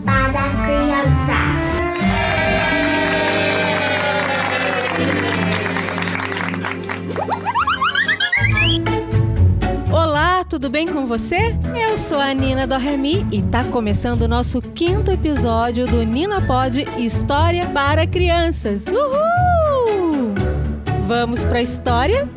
para criança. Olá, tudo bem com você? Eu sou a Nina do Remi e tá começando o nosso quinto episódio do Nina Pod História para Crianças. Uhul! Vamos para a história?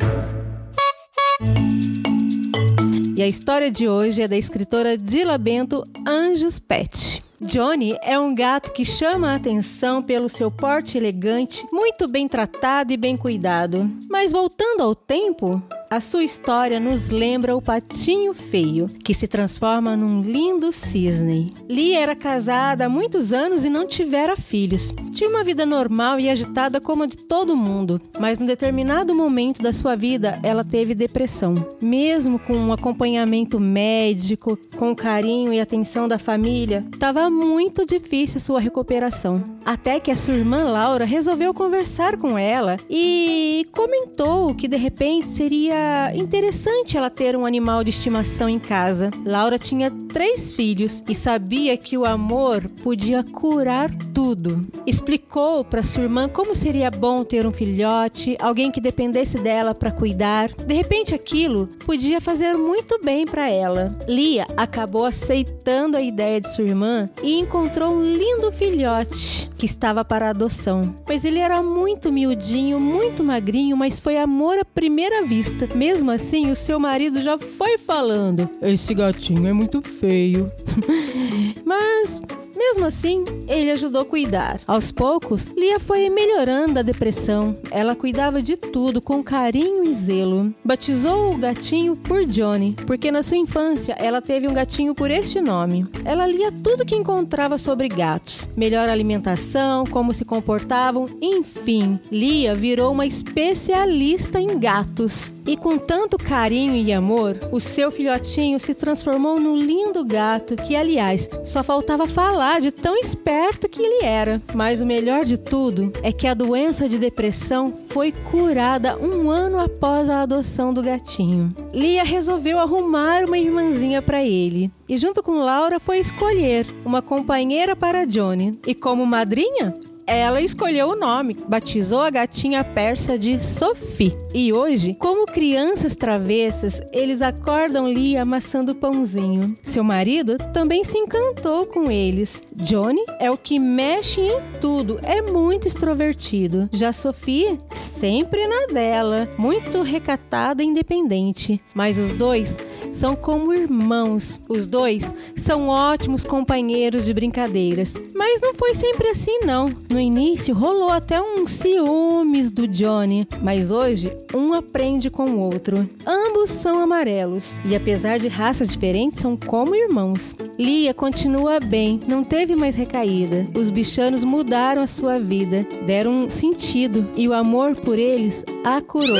E a história de hoje é da escritora Dila Bento Anjos Pet. Johnny é um gato que chama a atenção pelo seu porte elegante, muito bem tratado e bem cuidado. Mas voltando ao tempo, a sua história nos lembra o patinho feio, que se transforma num lindo cisne. Lee era casada há muitos anos e não tivera filhos. Tinha uma vida normal e agitada como a de todo mundo, mas num determinado momento da sua vida ela teve depressão. Mesmo com um acompanhamento médico, com carinho e atenção da família, estava muito difícil sua recuperação. Até que a sua irmã Laura resolveu conversar com ela e comentou que de repente seria interessante ela ter um animal de estimação em casa. Laura tinha três filhos e sabia que o amor podia curar tudo. Explicou para sua irmã como seria bom ter um filhote, alguém que dependesse dela para cuidar. De repente aquilo podia fazer muito bem para ela. Lia acabou aceitando a ideia de sua irmã e encontrou um lindo filhote que estava para adoção. Mas ele era muito miudinho, muito magrinho, mas foi amor à primeira vista. Mesmo assim, o seu marido já foi falando: Esse gatinho é muito feio. mas mesmo assim, ele ajudou a cuidar. Aos poucos, Lia foi melhorando a depressão. Ela cuidava de tudo com carinho e zelo. Batizou o gatinho por Johnny, porque na sua infância ela teve um gatinho por este nome. Ela lia tudo que encontrava sobre gatos, melhor alimentação, como se comportavam, enfim. Lia virou uma especialista em gatos. E com tanto carinho e amor, o seu filhotinho se transformou num lindo gato que, aliás, só faltava falar de tão esperto que ele era. Mas o melhor de tudo é que a doença de depressão foi curada um ano após a adoção do gatinho. Lia resolveu arrumar uma irmãzinha para ele e, junto com Laura, foi escolher uma companheira para Johnny. E como madrinha, ela escolheu o nome, batizou a gatinha persa de Sophie. E hoje, como crianças travessas, eles acordam Lee amassando pãozinho. Seu marido também se encantou com eles. Johnny é o que mexe em tudo, é muito extrovertido. Já Sophie, sempre na dela, muito recatada e independente. Mas os dois são como irmãos. Os dois são ótimos companheiros de brincadeiras. Mas não foi sempre assim, não. No início rolou até um ciúmes do Johnny, mas hoje um aprende com o outro. Ambos são amarelos e, apesar de raças diferentes, são como irmãos. Lia continua bem, não teve mais recaída. Os bichanos mudaram a sua vida, deram um sentido e o amor por eles a curou.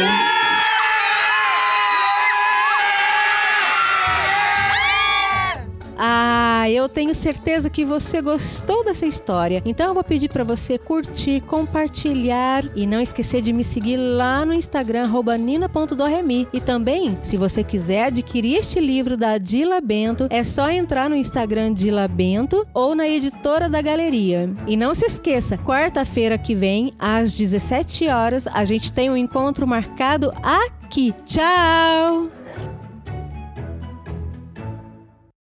Eu tenho certeza que você gostou dessa história. Então eu vou pedir para você curtir, compartilhar e não esquecer de me seguir lá no Instagram nina.doremi. E também, se você quiser adquirir este livro da Dila Bento, é só entrar no Instagram Dila Bento ou na editora da galeria. E não se esqueça, quarta-feira que vem, às 17 horas, a gente tem um encontro marcado aqui. Tchau!